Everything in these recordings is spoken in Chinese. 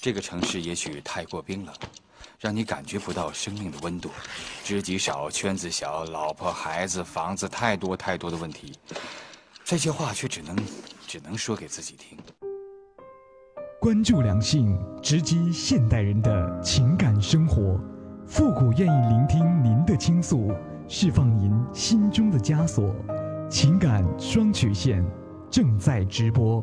这个城市也许太过冰冷，让你感觉不到生命的温度。知己少，圈子小，老婆孩子房子太多太多的问题，这些话却只能只能说给自己听。关注两性，直击现代人的情感生活。复古愿意聆听您的倾诉，释放您心中的枷锁。情感双曲线正在直播。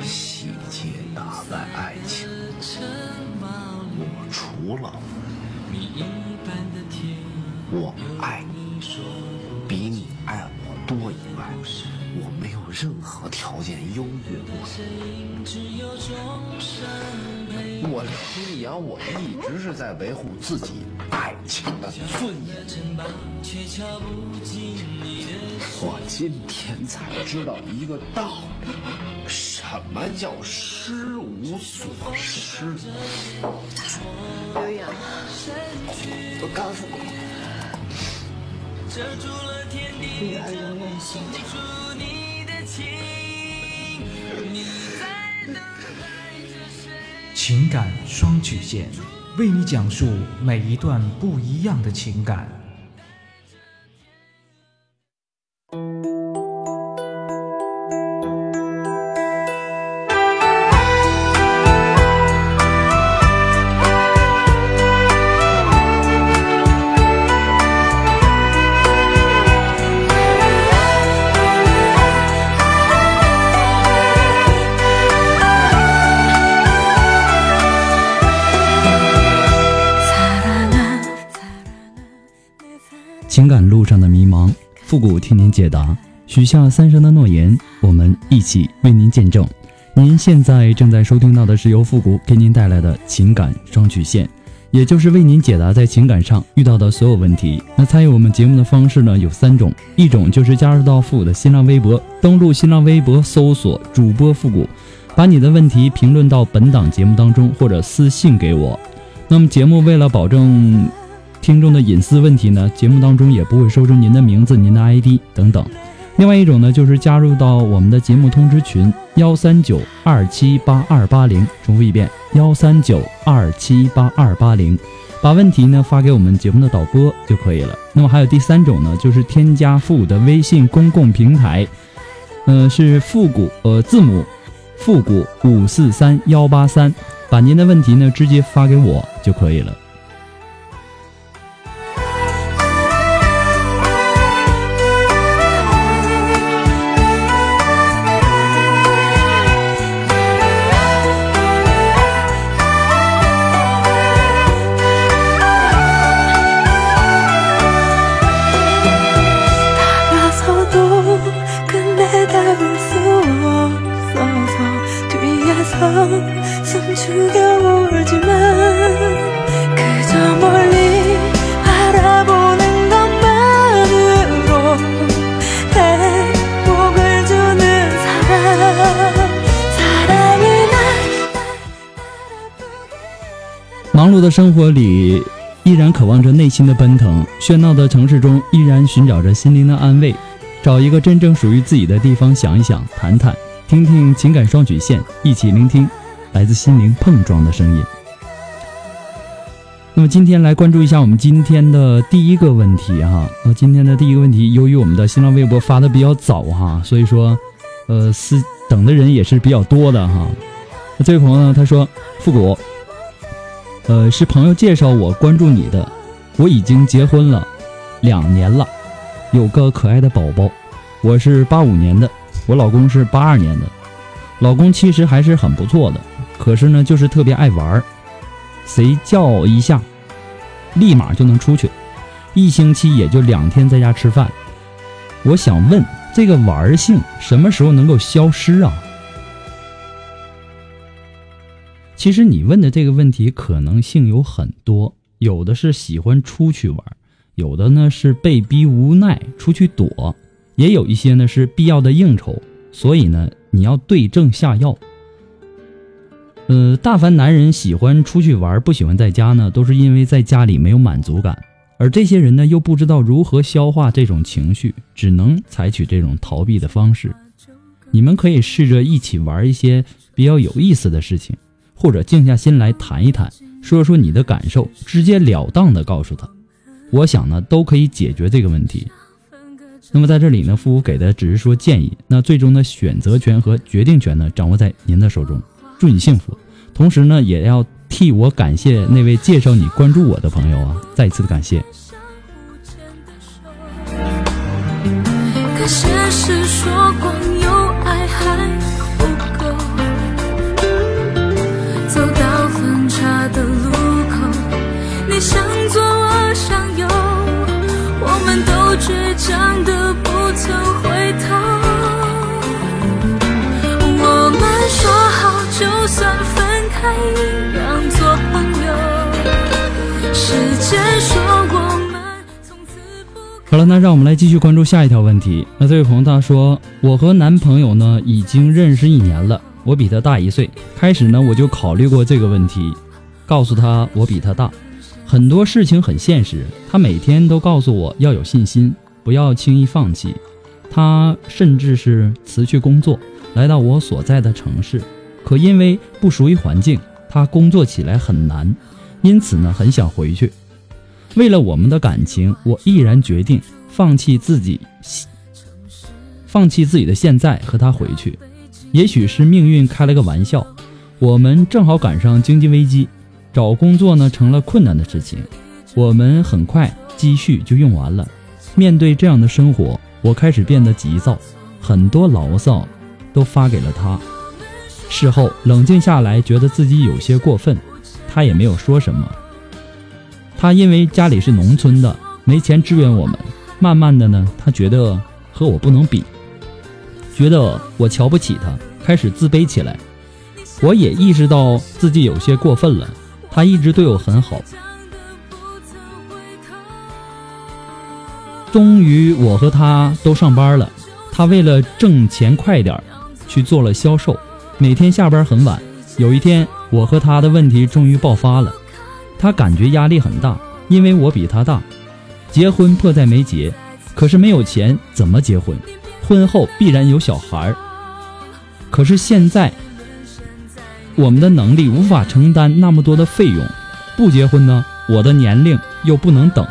细节打败爱情，我除了我爱你比你爱我多以外，我没有任何条件优越过你。我李阳，我一直是在维护自己爱情的尊严。我今天才知道一个道理，什么叫失无所失？刘洋，我告诉你，女儿永远幸福。情感双曲线，为你讲述每一段不一样的情感。复古替您解答。许下三生的诺言，我们一起为您见证。您现在正在收听到的是由复古给您带来的情感双曲线，也就是为您解答在情感上遇到的所有问题。那参与我们节目的方式呢有三种，一种就是加入到复古的新浪微博，登录新浪微博搜索主播复古，把你的问题评论到本档节目当中，或者私信给我。那么节目为了保证听众的隐私问题呢，节目当中也不会说出您的名字、您的 ID 等等。另外一种呢，就是加入到我们的节目通知群幺三九二七八二八零，重复一遍幺三九二七八二八零，把问题呢发给我们节目的导播就可以了。那么还有第三种呢，就是添加复古的微信公共平台，呃，是复古呃字母复古五四三幺八三，把您的问题呢直接发给我就可以了。的生活里，依然渴望着内心的奔腾；喧闹的城市中，依然寻找着心灵的安慰。找一个真正属于自己的地方，想一想，谈谈，听听情感双曲线，一起聆听来自心灵碰撞的声音。那么今天来关注一下我们今天的第一个问题哈。那今天的第一个问题，由于我们的新浪微博发的比较早哈，所以说，呃，私等的人也是比较多的哈。这位朋友呢，他说：“复古，呃，是朋友介绍我关注你的，我已经结婚了两年了，有个可爱的宝宝。我是八五年的，我老公是八二年的。老公其实还是很不错的，可是呢，就是特别爱玩儿，谁叫一下，立马就能出去，一星期也就两天在家吃饭。我想问，这个玩性什么时候能够消失啊？其实你问的这个问题可能性有很多，有的是喜欢出去玩，有的呢是被逼无奈出去躲，也有一些呢是必要的应酬，所以呢你要对症下药。呃，大凡男人喜欢出去玩，不喜欢在家呢，都是因为在家里没有满足感，而这些人呢又不知道如何消化这种情绪，只能采取这种逃避的方式。你们可以试着一起玩一些比较有意思的事情。或者静下心来谈一谈，说说你的感受，直截了当的告诉他，我想呢都可以解决这个问题。那么在这里呢，父母给的只是说建议，那最终的选择权和决定权呢掌握在您的手中。祝你幸福，同时呢也要替我感谢那位介绍你关注我的朋友啊，再一次的感谢。可现实说好了，那让我们来继续关注下一条问题。那这位朋友他说，我和男朋友呢已经认识一年了，我比他大一岁。开始呢我就考虑过这个问题，告诉他我比他大，很多事情很现实。他每天都告诉我要有信心，不要轻易放弃。他甚至是辞去工作，来到我所在的城市，可因为不熟悉环境，他工作起来很难，因此呢很想回去。为了我们的感情，我毅然决定放弃自己，放弃自己的现在和他回去。也许是命运开了个玩笑，我们正好赶上经济危机，找工作呢成了困难的事情。我们很快积蓄就用完了。面对这样的生活，我开始变得急躁，很多牢骚都发给了他。事后冷静下来，觉得自己有些过分，他也没有说什么。他因为家里是农村的，没钱支援我们。慢慢的呢，他觉得和我不能比，觉得我瞧不起他，开始自卑起来。我也意识到自己有些过分了。他一直对我很好。终于，我和他都上班了。他为了挣钱快点，去做了销售，每天下班很晚。有一天，我和他的问题终于爆发了。他感觉压力很大，因为我比他大，结婚迫在眉睫，可是没有钱怎么结婚？婚后必然有小孩儿，可是现在我们的能力无法承担那么多的费用，不结婚呢，我的年龄又不能等。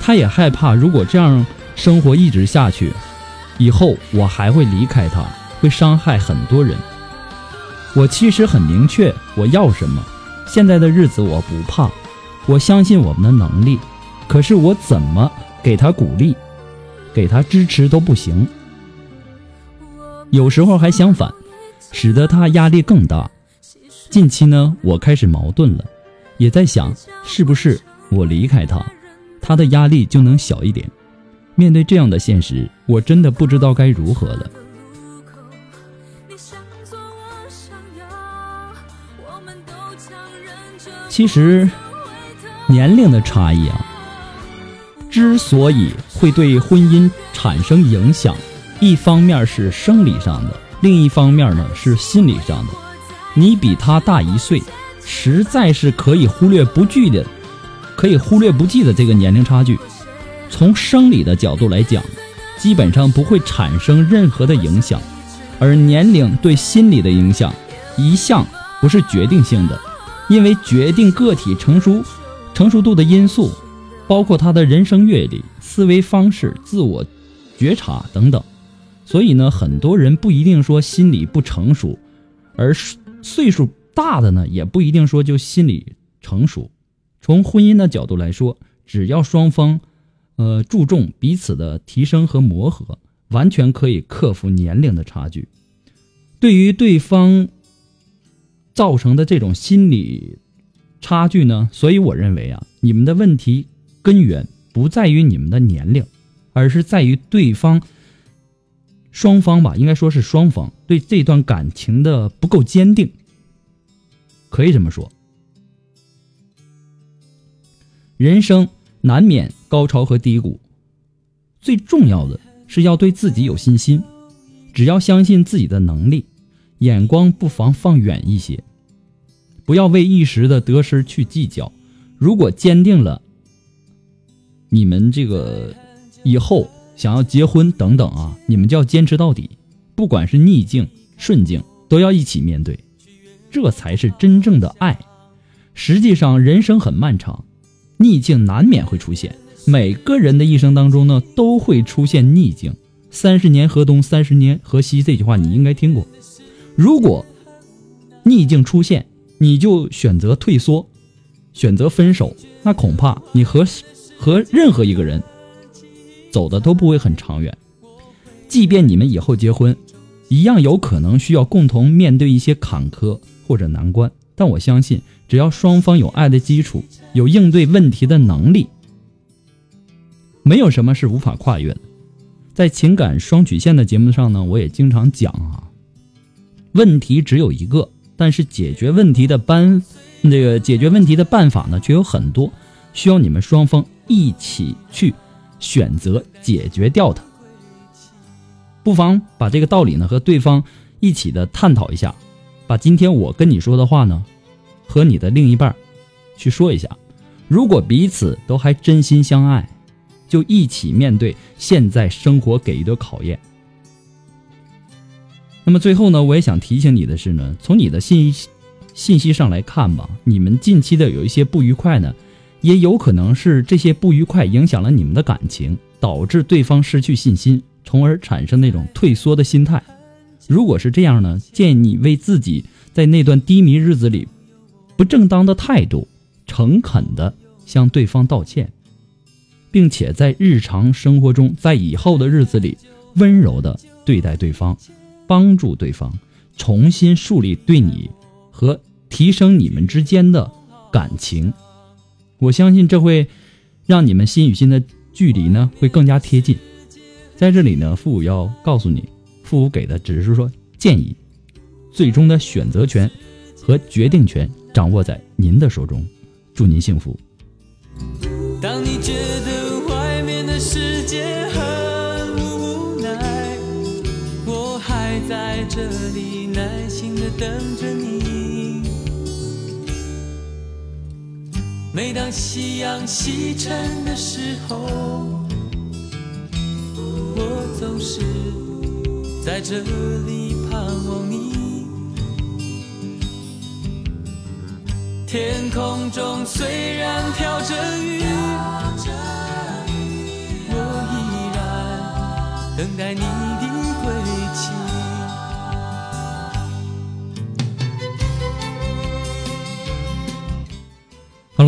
他也害怕，如果这样生活一直下去，以后我还会离开他，会伤害很多人。我其实很明确我要什么。现在的日子我不怕，我相信我们的能力，可是我怎么给他鼓励，给他支持都不行。有时候还相反，使得他压力更大。近期呢，我开始矛盾了，也在想是不是我离开他，他的压力就能小一点。面对这样的现实，我真的不知道该如何了。其实，年龄的差异啊，之所以会对婚姻产生影响，一方面是生理上的，另一方面呢是心理上的。你比他大一岁，实在是可以忽略不计的，可以忽略不计的这个年龄差距。从生理的角度来讲，基本上不会产生任何的影响，而年龄对心理的影响，一向不是决定性的。因为决定个体成熟、成熟度的因素，包括他的人生阅历、思维方式、自我觉察等等，所以呢，很多人不一定说心理不成熟，而岁数大的呢，也不一定说就心理成熟。从婚姻的角度来说，只要双方呃，注重彼此的提升和磨合，完全可以克服年龄的差距。对于对方造成的这种心理差距呢，所以我认为啊，你们的问题根源不在于你们的年龄，而是在于对方双方吧，应该说是双方对这段感情的不够坚定，可以这么说。人生难免高潮和低谷，最重要的是要对自己有信心。只要相信自己的能力，眼光不妨放远一些，不要为一时的得失去计较。如果坚定了，你们这个以后想要结婚等等啊，你们就要坚持到底，不管是逆境顺境，都要一起面对，这才是真正的爱。实际上，人生很漫长。逆境难免会出现，每个人的一生当中呢，都会出现逆境。三十年河东，三十年河西，这句话你应该听过。如果逆境出现，你就选择退缩，选择分手，那恐怕你和和任何一个人走的都不会很长远。即便你们以后结婚，一样有可能需要共同面对一些坎坷或者难关。但我相信，只要双方有爱的基础，有应对问题的能力，没有什么是无法跨越的。在情感双曲线的节目上呢，我也经常讲啊，问题只有一个，但是解决问题的办，那个解决问题的办法呢，却有很多，需要你们双方一起去选择解决掉它。不妨把这个道理呢和对方一起的探讨一下，把今天我跟你说的话呢，和你的另一半去说一下。如果彼此都还真心相爱，就一起面对现在生活给予的考验。那么最后呢，我也想提醒你的是呢，从你的信息信息上来看吧，你们近期的有一些不愉快呢，也有可能是这些不愉快影响了你们的感情，导致对方失去信心，从而产生那种退缩的心态。如果是这样呢，建议你为自己在那段低迷日子里不正当的态度，诚恳的向对方道歉。并且在日常生活中，在以后的日子里，温柔的对待对方，帮助对方重新树立对你和提升你们之间的感情。我相信这会让你们心与心的距离呢会更加贴近。在这里呢，父母要告诉你，父母给的只是说建议，最终的选择权和决定权掌握在您的手中。祝您幸福。当你觉得外面的世界很这里耐心的等着你。每当夕阳西沉的时候，我总是在这里盼望你。天空中虽然飘着雨，我依然等待你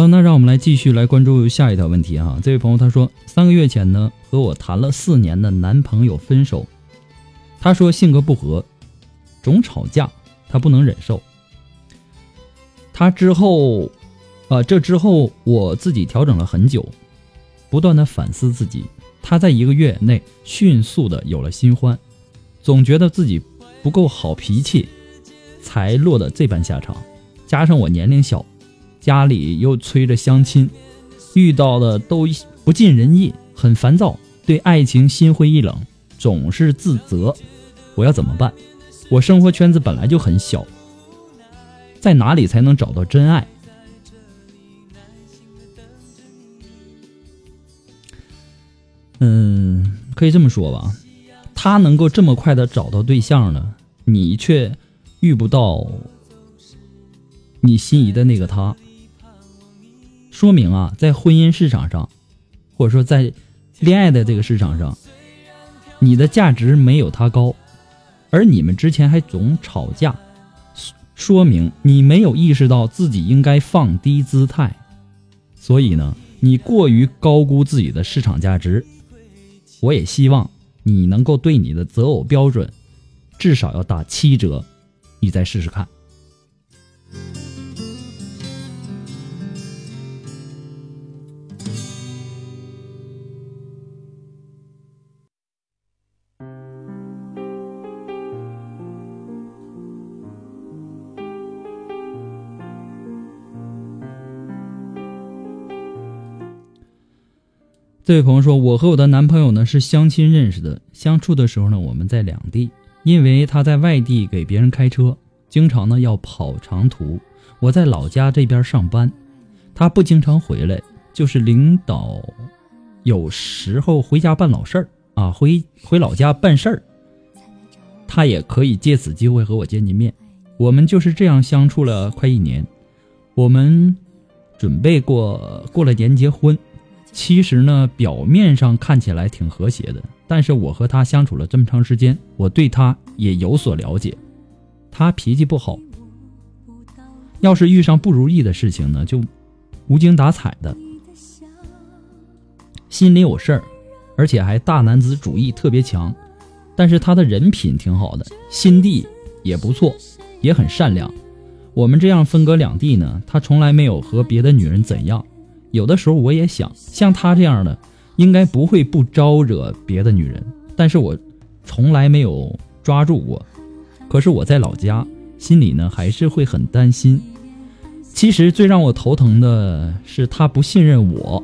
那让我们来继续来关注下一条问题哈。这位朋友他说，三个月前呢，和我谈了四年的男朋友分手，他说性格不合，总吵架，他不能忍受。他之后，呃，这之后我自己调整了很久，不断的反思自己。他在一个月内迅速的有了新欢，总觉得自己不够好脾气，才落得这般下场。加上我年龄小，家里又催着相亲，遇到的都不尽人意，很烦躁，对爱情心灰意冷，总是自责。我要怎么办？我生活圈子本来就很小。在哪里才能找到真爱？嗯，可以这么说吧，他能够这么快的找到对象呢，你却遇不到你心仪的那个他，说明啊，在婚姻市场上，或者说在恋爱的这个市场上，你的价值没有他高，而你们之前还总吵架。说明你没有意识到自己应该放低姿态，所以呢，你。过于高估自己的市场价值。我也希望你能够对你的择偶标准至少要打七折，你再试试看。这位朋友说：“我和我的男朋友呢是相亲认识的，相处的时候呢我们在两地，因为他在外地给别人开车，经常呢要跑长途。我在老家这边上班，他不经常回来，就是领导有时候回家办老事儿啊，回回老家办事儿，他也可以借此机会和我见见面。我们就是这样相处了快一年，我们准备过过了年结婚。”其实呢，表面上看起来挺和谐的，但是我和他相处了这么长时间，我对他也有所了解。他脾气不好，要是遇上不如意的事情呢，就无精打采的，心里有事儿，而且还大男子主义特别强。但是他的人品挺好的，心地也不错，也很善良。我们这样分隔两地呢，他从来没有和别的女人怎样。有的时候我也想，像他这样的，应该不会不招惹别的女人。但是我从来没有抓住过。可是我在老家，心里呢还是会很担心。其实最让我头疼的是他不信任我。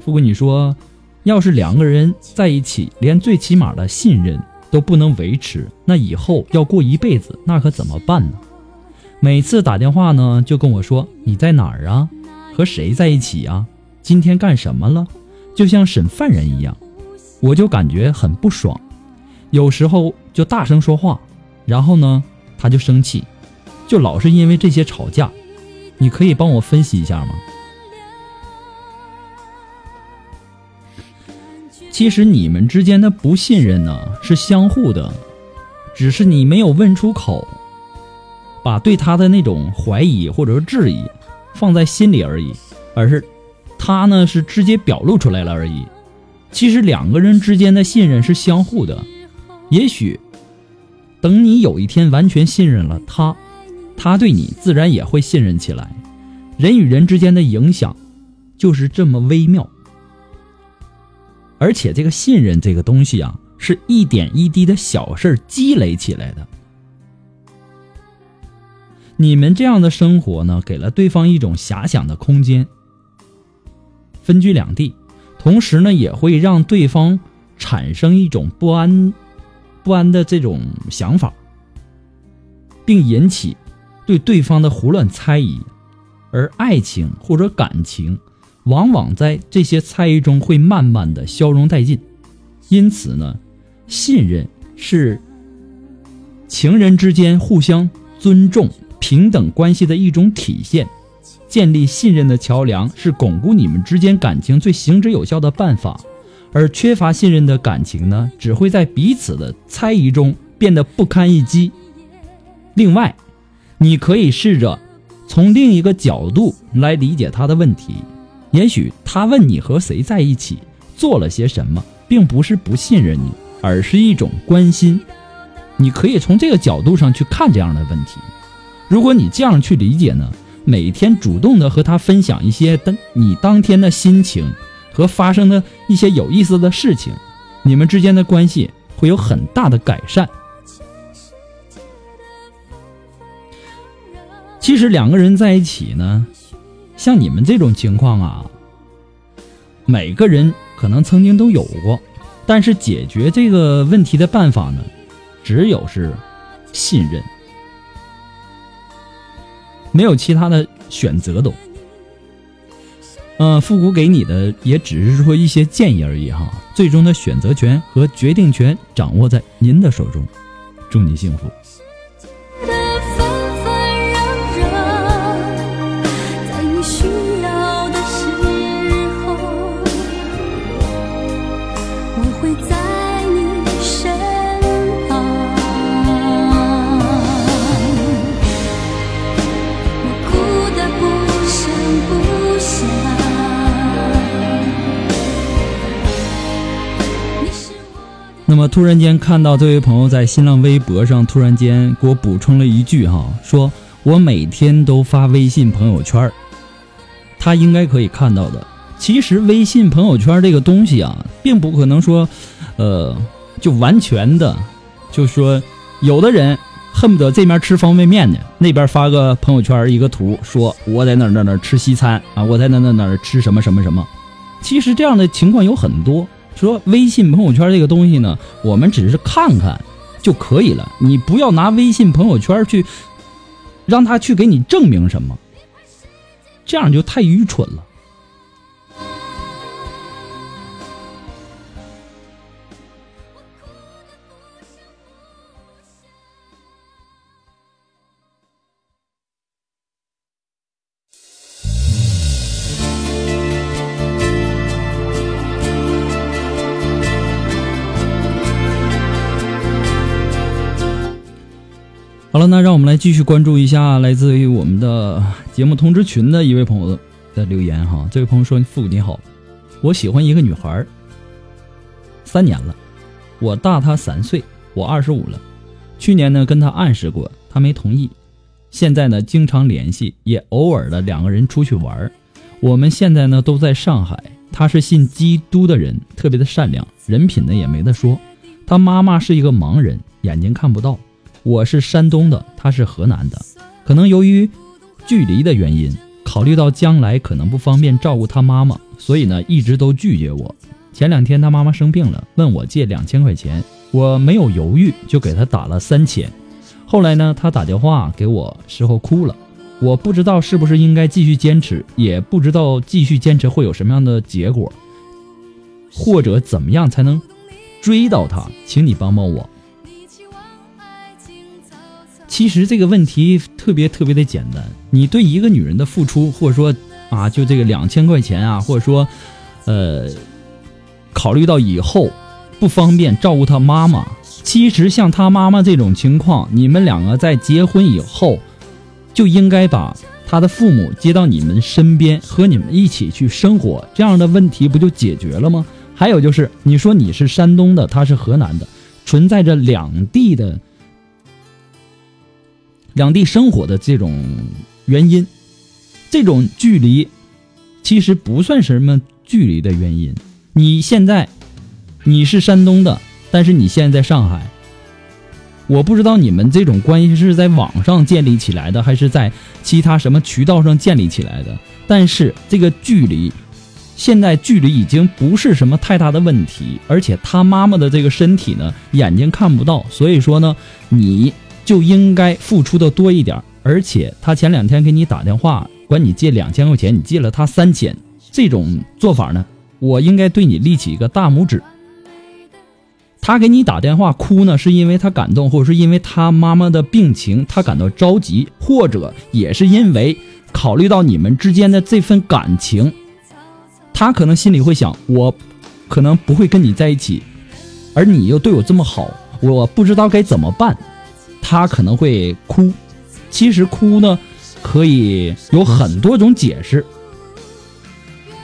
富贵，你说，要是两个人在一起，连最起码的信任都不能维持，那以后要过一辈子，那可怎么办呢？每次打电话呢，就跟我说你在哪儿啊？和谁在一起啊？今天干什么了？就像审犯人一样，我就感觉很不爽。有时候就大声说话，然后呢，他就生气，就老是因为这些吵架。你可以帮我分析一下吗？其实你们之间的不信任呢是相互的，只是你没有问出口，把对他的那种怀疑或者说质疑。放在心里而已，而是他呢是直接表露出来了而已。其实两个人之间的信任是相互的，也许等你有一天完全信任了他，他对你自然也会信任起来。人与人之间的影响就是这么微妙，而且这个信任这个东西啊，是一点一滴的小事积累起来的。你们这样的生活呢，给了对方一种遐想的空间。分居两地，同时呢，也会让对方产生一种不安、不安的这种想法，并引起对对方的胡乱猜疑。而爱情或者感情，往往在这些猜疑中会慢慢的消融殆尽。因此呢，信任是情人之间互相尊重。平等关系的一种体现，建立信任的桥梁是巩固你们之间感情最行之有效的办法。而缺乏信任的感情呢，只会在彼此的猜疑中变得不堪一击。另外，你可以试着从另一个角度来理解他的问题。也许他问你和谁在一起，做了些什么，并不是不信任你，而是一种关心。你可以从这个角度上去看这样的问题。如果你这样去理解呢，每天主动的和他分享一些当你当天的心情和发生的一些有意思的事情，你们之间的关系会有很大的改善。其实两个人在一起呢，像你们这种情况啊，每个人可能曾经都有过，但是解决这个问题的办法呢，只有是信任。没有其他的选择都，嗯，复古给你的也只是说一些建议而已哈，最终的选择权和决定权掌握在您的手中，祝你幸福。么突然间看到这位朋友在新浪微博上突然间给我补充了一句哈，说我每天都发微信朋友圈儿，他应该可以看到的。其实微信朋友圈这个东西啊，并不可能说，呃，就完全的，就说有的人恨不得这面吃方便面呢，那边发个朋友圈一个图，说我在哪哪哪吃西餐啊，我在哪哪哪吃什么什么什么。其实这样的情况有很多。说微信朋友圈这个东西呢，我们只是看看就可以了，你不要拿微信朋友圈去让他去给你证明什么，这样就太愚蠢了。好了，那让我们来继续关注一下来自于我们的节目通知群的一位朋友的留言哈。这位朋友说：“父你好，我喜欢一个女孩，三年了，我大她三岁，我二十五了。去年呢跟她暗示过，她没同意。现在呢经常联系，也偶尔的两个人出去玩。我们现在呢都在上海。她是信基督的人，特别的善良，人品呢也没得说。她妈妈是一个盲人，眼睛看不到。”我是山东的，他是河南的，可能由于距离的原因，考虑到将来可能不方便照顾他妈妈，所以呢一直都拒绝我。前两天他妈妈生病了，问我借两千块钱，我没有犹豫就给他打了三千。后来呢他打电话给我时候哭了，我不知道是不是应该继续坚持，也不知道继续坚持会有什么样的结果，或者怎么样才能追到他，请你帮帮我。其实这个问题特别特别的简单，你对一个女人的付出，或者说啊，就这个两千块钱啊，或者说，呃，考虑到以后不方便照顾她妈妈，其实像她妈妈这种情况，你们两个在结婚以后就应该把她的父母接到你们身边，和你们一起去生活，这样的问题不就解决了吗？还有就是，你说你是山东的，她是河南的，存在着两地的。两地生活的这种原因，这种距离其实不算什么距离的原因。你现在你是山东的，但是你现在在上海，我不知道你们这种关系是在网上建立起来的，还是在其他什么渠道上建立起来的。但是这个距离，现在距离已经不是什么太大的问题，而且他妈妈的这个身体呢，眼睛看不到，所以说呢，你。就应该付出的多一点，而且他前两天给你打电话，管你借两千块钱，你借了他三千，这种做法呢，我应该对你立起一个大拇指。他给你打电话哭呢，是因为他感动，或者是因为他妈妈的病情，他感到着急，或者也是因为考虑到你们之间的这份感情，他可能心里会想，我可能不会跟你在一起，而你又对我这么好，我不知道该怎么办。他可能会哭，其实哭呢，可以有很多种解释。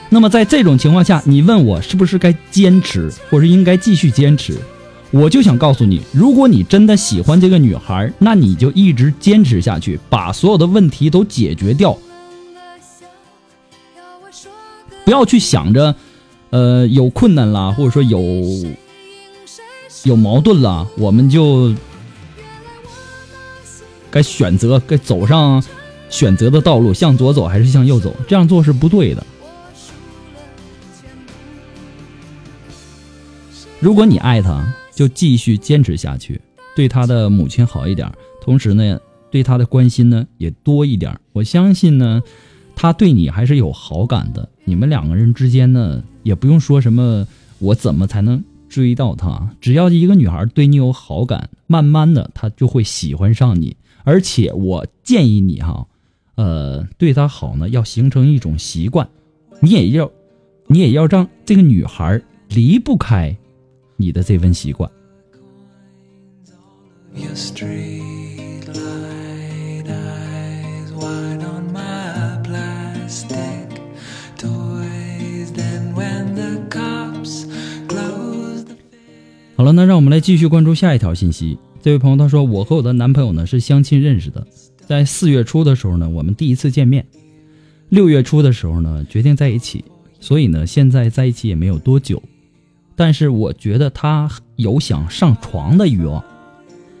那么在这种情况下，你问我是不是该坚持，或者应该继续坚持？我就想告诉你，如果你真的喜欢这个女孩，那你就一直坚持下去，把所有的问题都解决掉，不要去想着，呃，有困难啦，或者说有有矛盾啦，我们就。该选择，该走上选择的道路，向左走还是向右走？这样做是不对的。如果你爱他，就继续坚持下去，对他的母亲好一点，同时呢，对他的关心呢也多一点。我相信呢，他对你还是有好感的。你们两个人之间呢，也不用说什么我怎么才能追到他，只要一个女孩对你有好感，慢慢的她就会喜欢上你。而且我建议你哈，呃，对她好呢，要形成一种习惯，你也要，你也要让这个女孩离不开你的这份习惯。好了，那让我们来继续关注下一条信息。这位朋友他说，我和我的男朋友呢是相亲认识的，在四月初的时候呢，我们第一次见面，六月初的时候呢决定在一起，所以呢现在在一起也没有多久，但是我觉得他有想上床的欲望。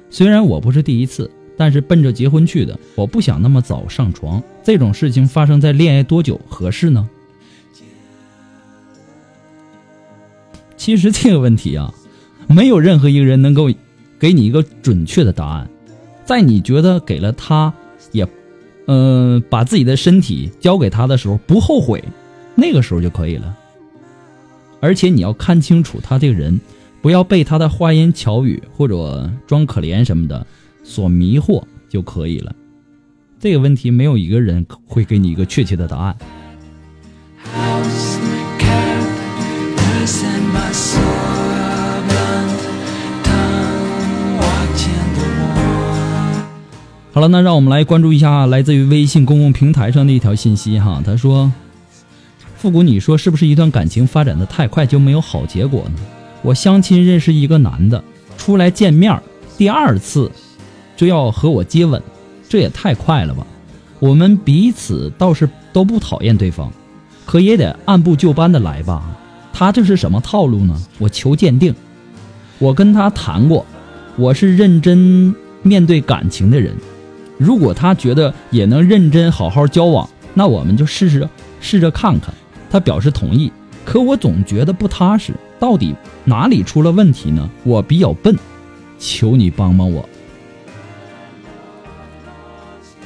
虽然我不是第一次，但是奔着结婚去的，我不想那么早上床。这种事情发生在恋爱多久合适呢？其实这个问题啊，没有任何一个人能够给你一个准确的答案。在你觉得给了他，也，呃，把自己的身体交给他的时候不后悔，那个时候就可以了。而且你要看清楚他这个人，不要被他的花言巧语或者装可怜什么的所迷惑就可以了。这个问题没有一个人会给你一个确切的答案。好了，那让我们来关注一下来自于微信公共平台上的一条信息哈。他说：“复古，你说是不是一段感情发展的太快就没有好结果呢？我相亲认识一个男的，出来见面第二次就要和我接吻，这也太快了吧？我们彼此倒是都不讨厌对方，可也得按部就班的来吧。他这是什么套路呢？我求鉴定。我跟他谈过，我是认真面对感情的人。”如果他觉得也能认真好好交往，那我们就试试试着看看。他表示同意，可我总觉得不踏实，到底哪里出了问题呢？我比较笨，求你帮帮我。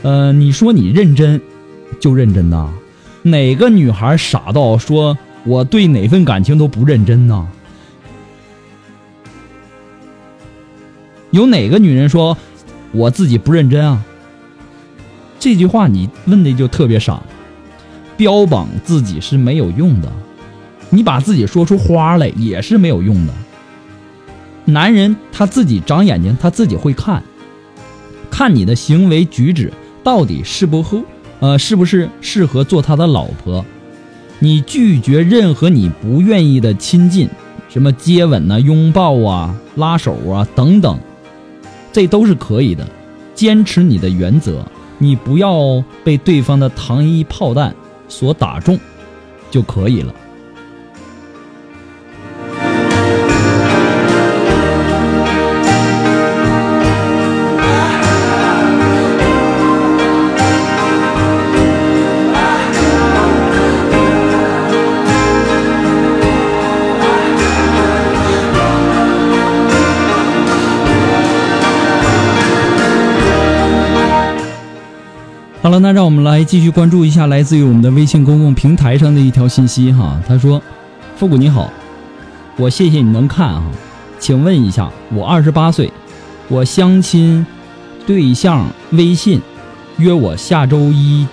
呃，你说你认真，就认真呐？哪个女孩傻到说我对哪份感情都不认真呢？有哪个女人说我自己不认真啊？这句话你问的就特别傻，标榜自己是没有用的，你把自己说出花来也是没有用的。男人他自己长眼睛，他自己会看，看你的行为举止到底适不合，呃，是不是适合做他的老婆？你拒绝任何你不愿意的亲近，什么接吻呐、拥抱啊、拉手啊等等，这都是可以的，坚持你的原则。你不要被对方的糖衣炮弹所打中，就可以了。好了，那让我们来继续关注一下来自于我们的微信公共平台上的一条信息哈。他说：“复古你好，我谢谢你能看啊，请问一下，我二十八岁，我相亲对象微信约我下周一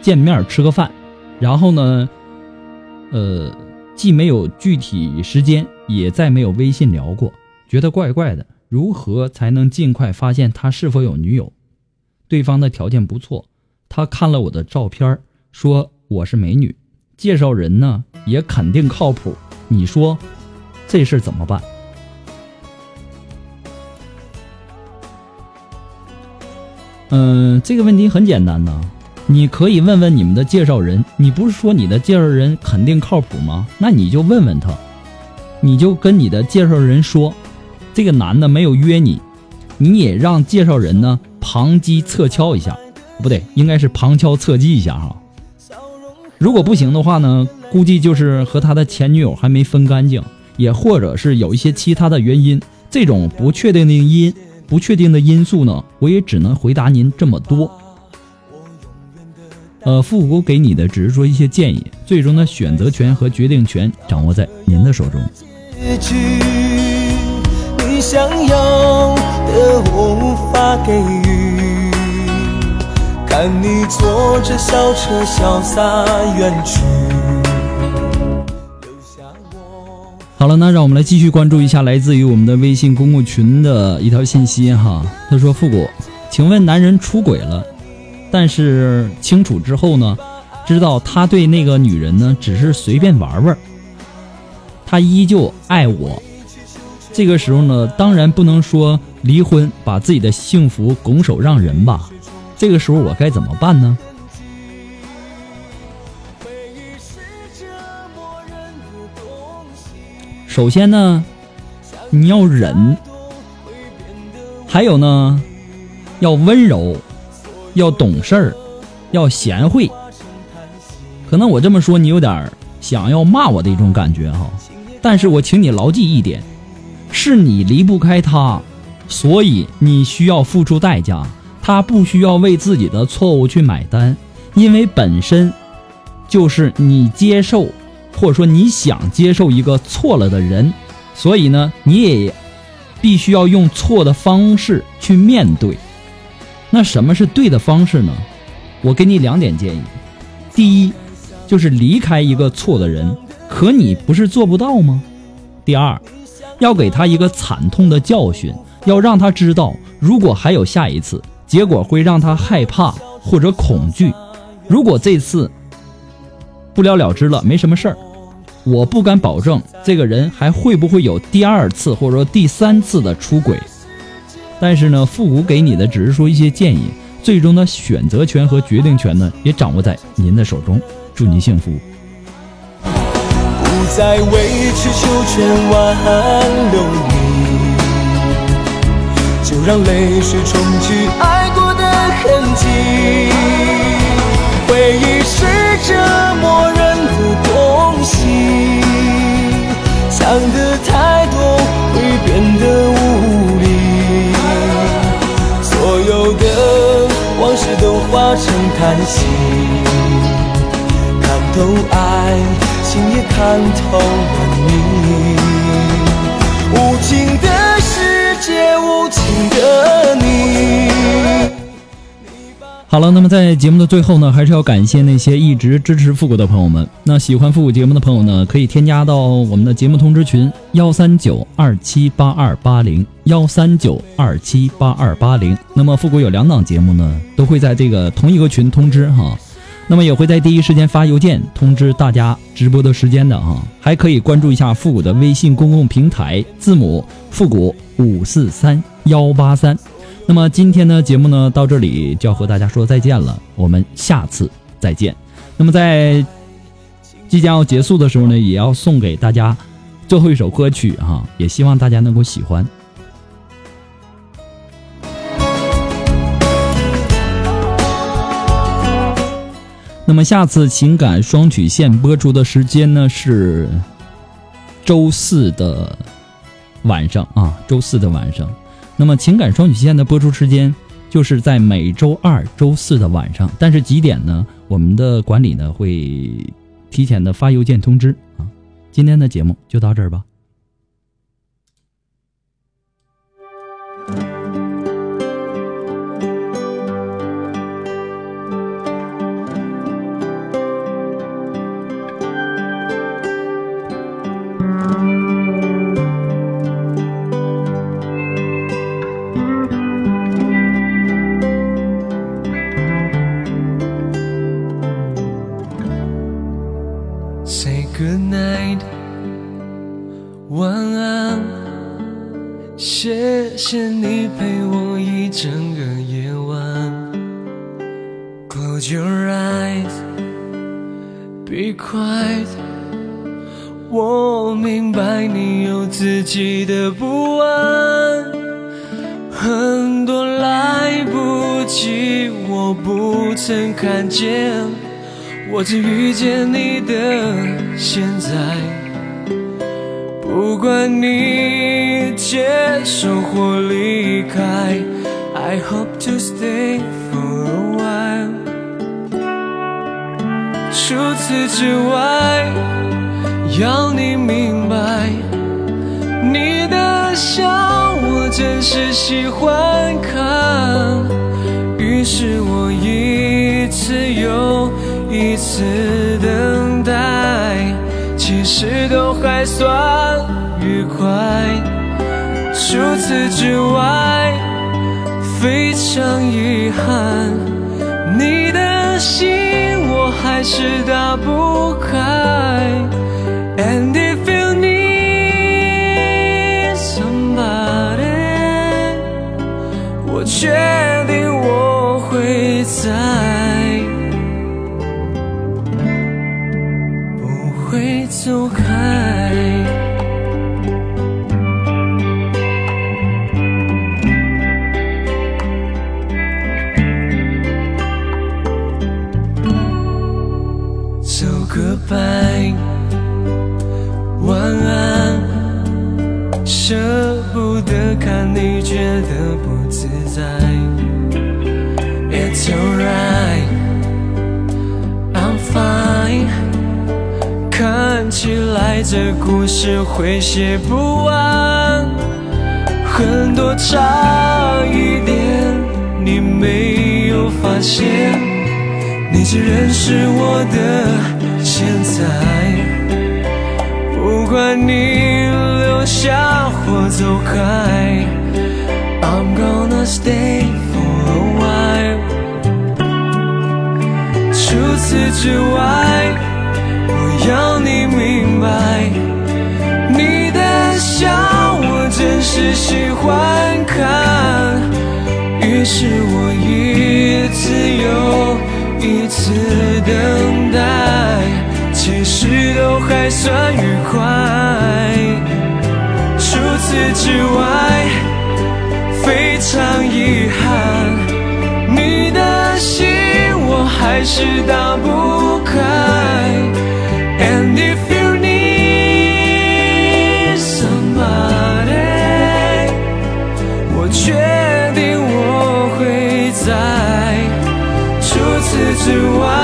见面吃个饭，然后呢，呃，既没有具体时间，也再没有微信聊过，觉得怪怪的。如何才能尽快发现他是否有女友？”对方的条件不错，他看了我的照片，说我是美女，介绍人呢也肯定靠谱。你说这事怎么办？嗯，这个问题很简单呐，你可以问问你们的介绍人。你不是说你的介绍人肯定靠谱吗？那你就问问他，你就跟你的介绍人说，这个男的没有约你，你也让介绍人呢。旁击侧敲一下，不对，应该是旁敲侧击一下哈。如果不行的话呢，估计就是和他的前女友还没分干净，也或者是有一些其他的原因。这种不确定的因不确定的因素呢，我也只能回答您这么多。呃，复古给你的只是说一些建议，最终的选择权和决定权掌握在您的手中。你想要的我无法给予，看你坐着小车潇洒远去。好了，那让我们来继续关注一下来自于我们的微信公共群的一条信息哈。他说：“复古，请问男人出轨了，但是清楚之后呢，知道他对那个女人呢只是随便玩玩。”他依旧爱我。这个时候呢，当然不能说离婚，把自己的幸福拱手让人吧。这个时候我该怎么办呢？首先呢，你要忍，还有呢，要温柔，要懂事儿，要贤惠。可能我这么说你有点想要骂我的一种感觉哈，但是我请你牢记一点，是你离不开他，所以你需要付出代价，他不需要为自己的错误去买单，因为本身就是你接受。或者说你想接受一个错了的人，所以呢，你也必须要用错的方式去面对。那什么是对的方式呢？我给你两点建议：第一，就是离开一个错的人，可你不是做不到吗？第二，要给他一个惨痛的教训，要让他知道，如果还有下一次，结果会让他害怕或者恐惧。如果这次不了了之了，没什么事儿。我不敢保证这个人还会不会有第二次或者说第三次的出轨，但是呢，复古给你的只是说一些建议，最终的选择权和决定权呢，也掌握在您的手中。祝您幸福。不再为持求全挽留你，就让泪水冲去爱痕迹。回忆是折磨人的东西，想的太多会变得无力，所有的往事都化成叹息。看透爱，情也看透了你。无情的世界，无情的好了，那么在节目的最后呢，还是要感谢那些一直支持复古的朋友们。那喜欢复古节目的朋友呢，可以添加到我们的节目通知群幺三九二七八二八零幺三九二七八二八零。那么复古有两档节目呢，都会在这个同一个群通知哈。那么也会在第一时间发邮件通知大家直播的时间的哈。还可以关注一下复古的微信公共平台，字母复古五四三幺八三。那么今天的节目呢，到这里就要和大家说再见了，我们下次再见。那么在即将要结束的时候呢，也要送给大家最后一首歌曲哈，也希望大家能够喜欢。那么下次情感双曲线播出的时间呢是周四的晚上啊，周四的晚上。那么情感双曲线的播出时间就是在每周二、周四的晚上，但是几点呢？我们的管理呢会提前的发邮件通知啊。今天的节目就到这儿吧。遇见你的现在，不管你接受或离开，I hope to stay for a while。除此之外，要你明白，你的笑我真是喜欢看，于是我一次又。一次等待其实都还算愉快除此之外非常遗憾你的心我还是打不开。And if you need somebody 我却 goodbye，晚安。舍不得看你觉得不自在。It's alright, I'm fine。看起来这故事会写不完，很多差一点，你没有发现，你只认识我的现在。不管你留下或走开，I'm gonna stay for a while。除此之外，我要你明白，你的笑我真是喜欢看。于是我一次又一次等待。其实都还算愉快。除此之外，非常遗憾，你的心我还是打不开。And if you need somebody，我确定我会在。除此之外。